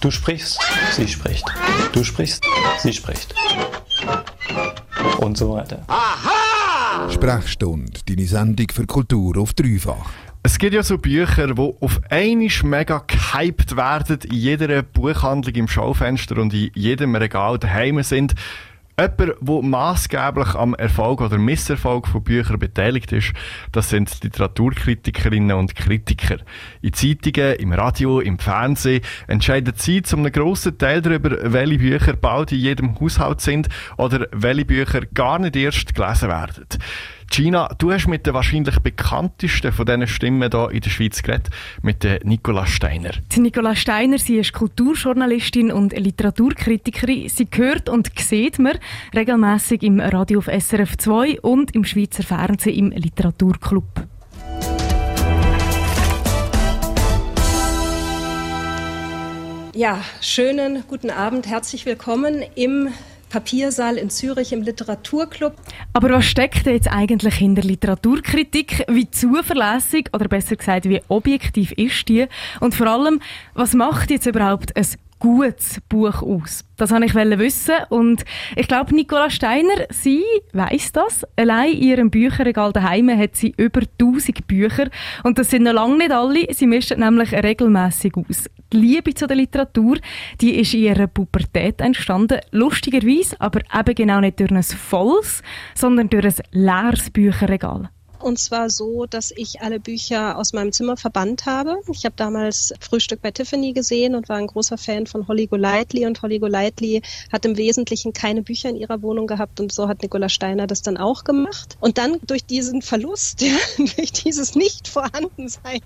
Du sprichst, sie spricht. Du sprichst, sie spricht. Und so weiter. Aha! Sprechstunde, deine Sendung für Kultur auf dreifach. Es gibt ja so Bücher, die auf einmal mega gehypt werden, in jeder Buchhandlung im Schaufenster und in jedem Regal daheim sind. Jemand, der maßgeblich am Erfolg oder Misserfolg von Büchern beteiligt ist, das sind Literaturkritikerinnen und Kritiker. In Zeitungen, im Radio, im Fernsehen entscheiden sie zu einem grossen Teil darüber, welche Bücher bald in jedem Haushalt sind oder welche Bücher gar nicht erst gelesen werden. Gina, du hast mit der wahrscheinlich bekanntesten von diesen Stimmen hier in der Schweiz geredet, mit der Nicola Steiner. Die Nicola Steiner, sie ist Kulturjournalistin und Literaturkritikerin. Sie hört und sieht man regelmäßig im Radio auf SRF 2 und im Schweizer Fernsehen im Literaturclub. Ja, schönen guten Abend, herzlich willkommen im Papiersaal in Zürich im Literaturclub. Aber was steckt jetzt eigentlich hinter Literaturkritik? Wie zuverlässig oder besser gesagt, wie objektiv ist die? Und vor allem, was macht jetzt überhaupt ein gutes Buch aus? Das wollte ich wissen und ich glaube, Nicola Steiner, sie weiß das. Allein in ihrem Bücherregal daheim hat sie über 1000 Bücher und das sind noch lange nicht alle. Sie mischt nämlich regelmäßig aus. Die Liebe zu der Literatur, die ist in ihrer Pubertät entstanden. Lustigerweise, aber eben genau nicht durch ein volles, sondern durch ein leeres Bücherregal. Und zwar so, dass ich alle Bücher aus meinem Zimmer verbannt habe. Ich habe damals Frühstück bei Tiffany gesehen und war ein großer Fan von Holly Golightly. Und Holly Golightly hat im Wesentlichen keine Bücher in ihrer Wohnung gehabt. Und so hat Nicola Steiner das dann auch gemacht. Und dann durch diesen Verlust, ja, durch dieses Nicht-Vorhandensein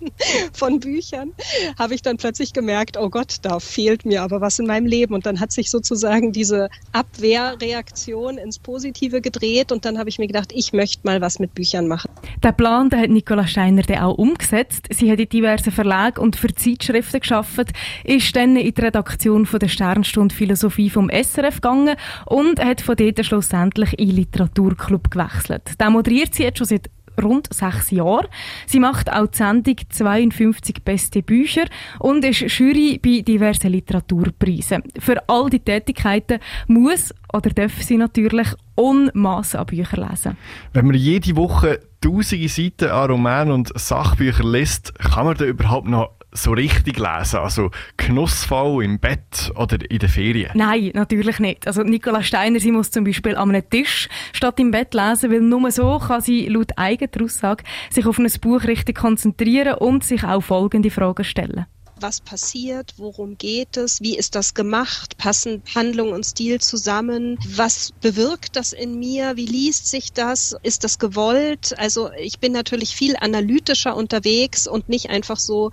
von Büchern, habe ich dann plötzlich gemerkt, oh Gott, da fehlt mir aber was in meinem Leben. Und dann hat sich sozusagen diese Abwehrreaktion ins Positive gedreht. Und dann habe ich mir gedacht, ich möchte mal was mit Büchern machen. Der Plan den hat Nicola Steiner dann auch umgesetzt. Sie hat in diversen Verlagen und für Zeitschriften geschafft, ist dann in die Redaktion von der Sternstunde Philosophie vom SRF gegangen und hat von dort schlussendlich in den Literaturclub gewechselt. Da moderiert sie jetzt schon seit rund sechs Jahren. Sie macht auch die Sendung 52 beste Bücher und ist Jury bei diversen Literaturpreisen. Für all die Tätigkeiten muss oder darf sie natürlich Unmassen an Büchern lesen. Wenn man jede Woche tausende Seiten an Romanen und Sachbüchern liest, kann man da überhaupt noch so richtig lesen? Also genussvoll im Bett oder in den Ferien? Nein, natürlich nicht. Also Nicola Steiner, sie muss zum Beispiel an einem Tisch statt im Bett lesen, weil nur so kann sie laut eigener Aussage sich auf ein Buch richtig konzentrieren und sich auch folgende Fragen stellen was passiert, worum geht es, wie ist das gemacht, passen Handlung und Stil zusammen, was bewirkt das in mir, wie liest sich das, ist das gewollt? Also ich bin natürlich viel analytischer unterwegs und nicht einfach so,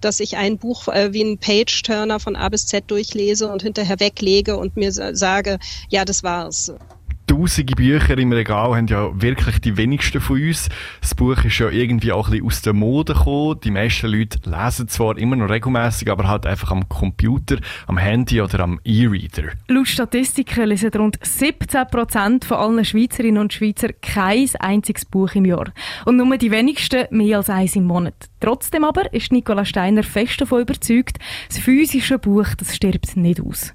dass ich ein Buch äh, wie ein Page-Turner von A bis Z durchlese und hinterher weglege und mir sage, ja, das war's tausende Bücher im Regal haben ja wirklich die wenigsten von uns. Das Buch ist ja irgendwie auch ein bisschen aus der Mode gekommen. Die meisten Leute lesen zwar immer noch regelmäßig, aber halt einfach am Computer, am Handy oder am E-Reader. Laut Statistiken lesen rund 17 Prozent von allen Schweizerinnen und Schweizer kein einziges Buch im Jahr. Und nur die wenigsten mehr als eins im Monat. Trotzdem aber ist Nicola Steiner fest davon überzeugt, das physische Buch das stirbt nicht aus.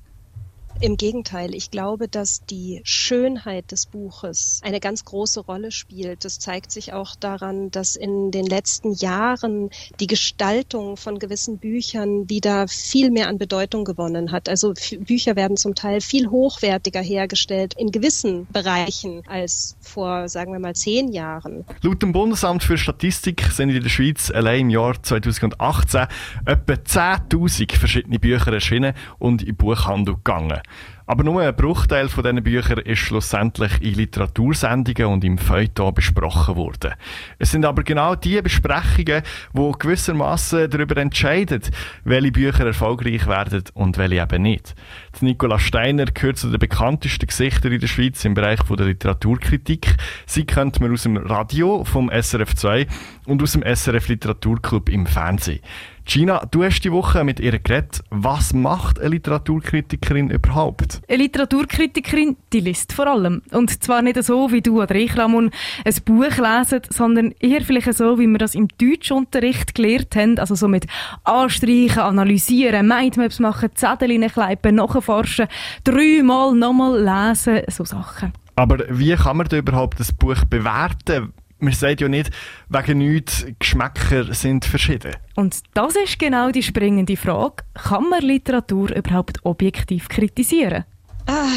Im Gegenteil, ich glaube, dass die Schönheit des Buches eine ganz große Rolle spielt. Das zeigt sich auch daran, dass in den letzten Jahren die Gestaltung von gewissen Büchern wieder viel mehr an Bedeutung gewonnen hat. Also Bücher werden zum Teil viel hochwertiger hergestellt in gewissen Bereichen als vor, sagen wir mal, zehn Jahren. Laut dem Bundesamt für Statistik sind in der Schweiz allein im Jahr 2018 etwa 10.000 verschiedene Bücher erschienen und in Buchhandel gegangen. Aber nur ein Bruchteil von diesen Büchern ist schlussendlich in Literatursendungen und im Feuilleton besprochen worden. Es sind aber genau diese Besprechungen, die gewissermaßen darüber entscheiden, welche Bücher erfolgreich werden und welche eben nicht. Die Nicola Steiner gehört zu den bekanntesten Gesichtern in der Schweiz im Bereich der Literaturkritik. Sie kennt man aus dem Radio vom SRF 2 und aus dem SRF Literaturclub im Fernsehen. Gina, du hast die Woche mit ihr geredet. Was macht eine Literaturkritikerin überhaupt? Eine Literaturkritikerin, die liest vor allem. Und zwar nicht so wie du oder ich, Ramon, ein Buch lesen, sondern eher vielleicht so, wie wir das im Deutschunterricht gelernt haben. Also so mit Anstreichen, Analysieren, Mindmaps machen, Zettel kleipen, nachforschen, dreimal nochmal lesen, so Sachen. Aber wie kann man da überhaupt das Buch bewerten? Man sagt ja nicht, wegen nichts, Geschmäcker sind verschieden. Und das ist genau die springende Frage. Kann man Literatur überhaupt objektiv kritisieren? Ah,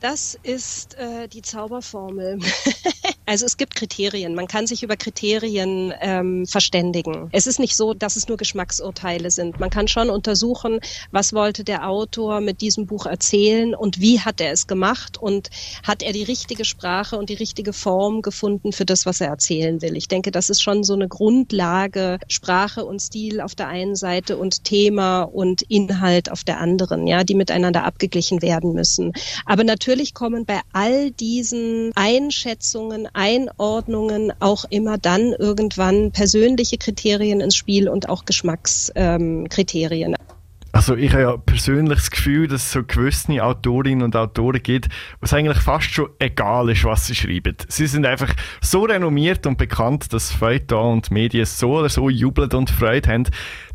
das ist äh, die Zauberformel. also es gibt Kriterien. Man kann sich über Kriterien ähm, verständigen. Es ist nicht so, dass es nur Geschmacksurteile sind. Man kann schon untersuchen, was wollte der Autor mit diesem Buch erzählen und wie hat er es gemacht und hat er die richtige Sprache und die richtige Form gefunden für das, was er erzählen will. Ich denke, das ist schon so eine Grundlage, Sprache und Stil auf der einen Seite und Thema und Inhalt auf der anderen, ja, die miteinander abgeglichen werden müssen. Aber natürlich kommen bei all diesen Einschätzungen, Einordnungen auch immer dann irgendwann persönliche Kriterien ins Spiel und auch Geschmackskriterien. Ähm, also ich habe ja persönlich das Gefühl, dass es so gewisse Autorinnen und Autoren gibt, was eigentlich fast schon egal ist, was sie schreiben. Sie sind einfach so renommiert und bekannt, dass Feuilleton und Medien so oder so jubeln und Freude haben.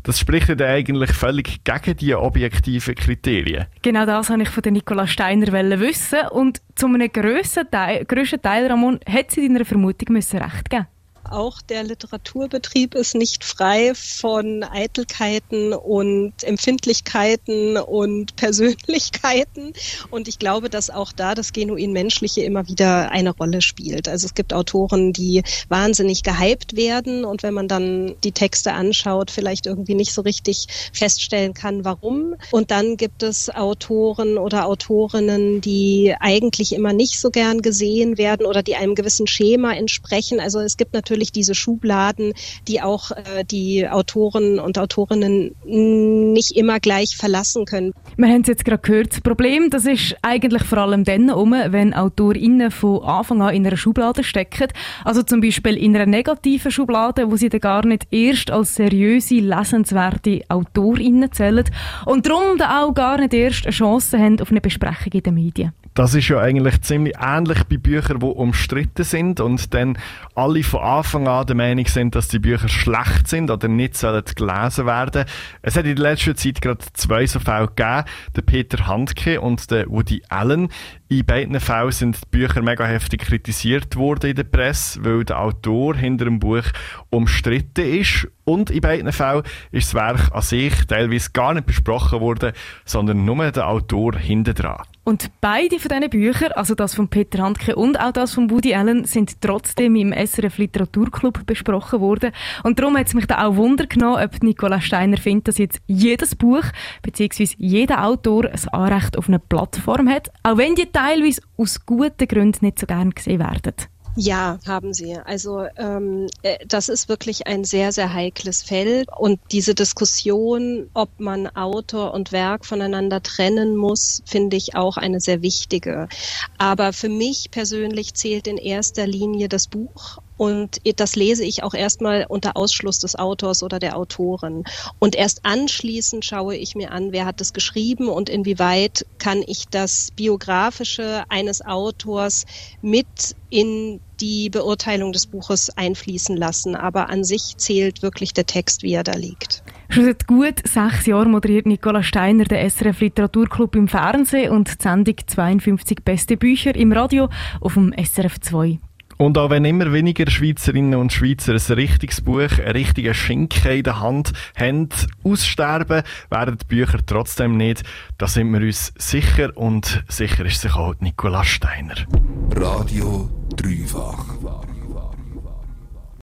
Das spricht ja eigentlich völlig gegen die objektiven Kriterien. Genau das wollte ich von Nicola Steiner wissen und zu einem grössten Teil, grössten Teil Ramon, hat sie deiner Vermutung müssen recht geben auch der Literaturbetrieb ist nicht frei von Eitelkeiten und Empfindlichkeiten und Persönlichkeiten. Und ich glaube, dass auch da das genuin Menschliche immer wieder eine Rolle spielt. Also es gibt Autoren, die wahnsinnig gehypt werden und wenn man dann die Texte anschaut, vielleicht irgendwie nicht so richtig feststellen kann, warum. Und dann gibt es Autoren oder Autorinnen, die eigentlich immer nicht so gern gesehen werden oder die einem gewissen Schema entsprechen. Also es gibt natürlich natürlich diese Schubladen, die auch äh, die Autoren und Autorinnen nicht immer gleich verlassen können. Wir haben es jetzt gerade gehört. Das Problem, das ist eigentlich vor allem dann um, wenn AutorInnen von Anfang an in einer Schublade stecken. Also zum Beispiel in einer negativen Schublade, wo sie dann gar nicht erst als seriöse, lesenswerte AutorInnen zählen und darum dann auch gar nicht erst eine Chance haben auf eine Besprechung in den Medien. Das ist ja eigentlich ziemlich ähnlich bei Büchern, die umstritten sind und dann alle von Anfang an der Meinung sind, dass die Bücher schlecht sind oder nicht sollen gelesen werden. Es hat in der letzten Zeit gerade zwei so Fälle gegeben, der Peter Handke und der Woody Allen. In beiden Fällen sind die Bücher mega heftig kritisiert worden in der Presse, weil der Autor hinter dem Buch umstritten ist. Und in beiden Fällen ist das Werk an sich teilweise gar nicht besprochen worden, sondern nur der Autor hinter dran. Und beide von diesen Büchern, also das von Peter Handke und auch das von Woody Allen, sind trotzdem im SRF Literaturclub besprochen worden. Und darum hat es mich da auch Wunder genommen, ob Nicola Steiner findet, dass jetzt jedes Buch bzw. jeder Autor ein Anrecht auf eine Plattform hat, auch wenn die teilweise aus guten Gründen nicht so gern gesehen werden. Ja, haben sie. Also ähm, äh, das ist wirklich ein sehr, sehr heikles Feld. Und diese Diskussion, ob man Autor und Werk voneinander trennen muss, finde ich auch eine sehr wichtige. Aber für mich persönlich zählt in erster Linie das Buch und das lese ich auch erstmal unter Ausschluss des Autors oder der Autorin. Und erst anschließend schaue ich mir an, wer hat es geschrieben und inwieweit kann ich das Biografische eines Autors mit in die Beurteilung des Buches einfließen lassen. Aber an sich zählt wirklich der Text, wie er da liegt. Schon seit gut sechs Jahren moderiert Nicola Steiner den SRF Literaturclub im Fernsehen und die Sendung 52 beste Bücher im Radio auf dem SRF 2. Und auch wenn immer weniger Schweizerinnen und Schweizer ein richtiges Buch, einen richtigen Schinken in der Hand haben, aussterben, werden die Bücher trotzdem nicht. Da sind wir uns sicher und sicher ist sich auch Nicola Steiner. Radio 3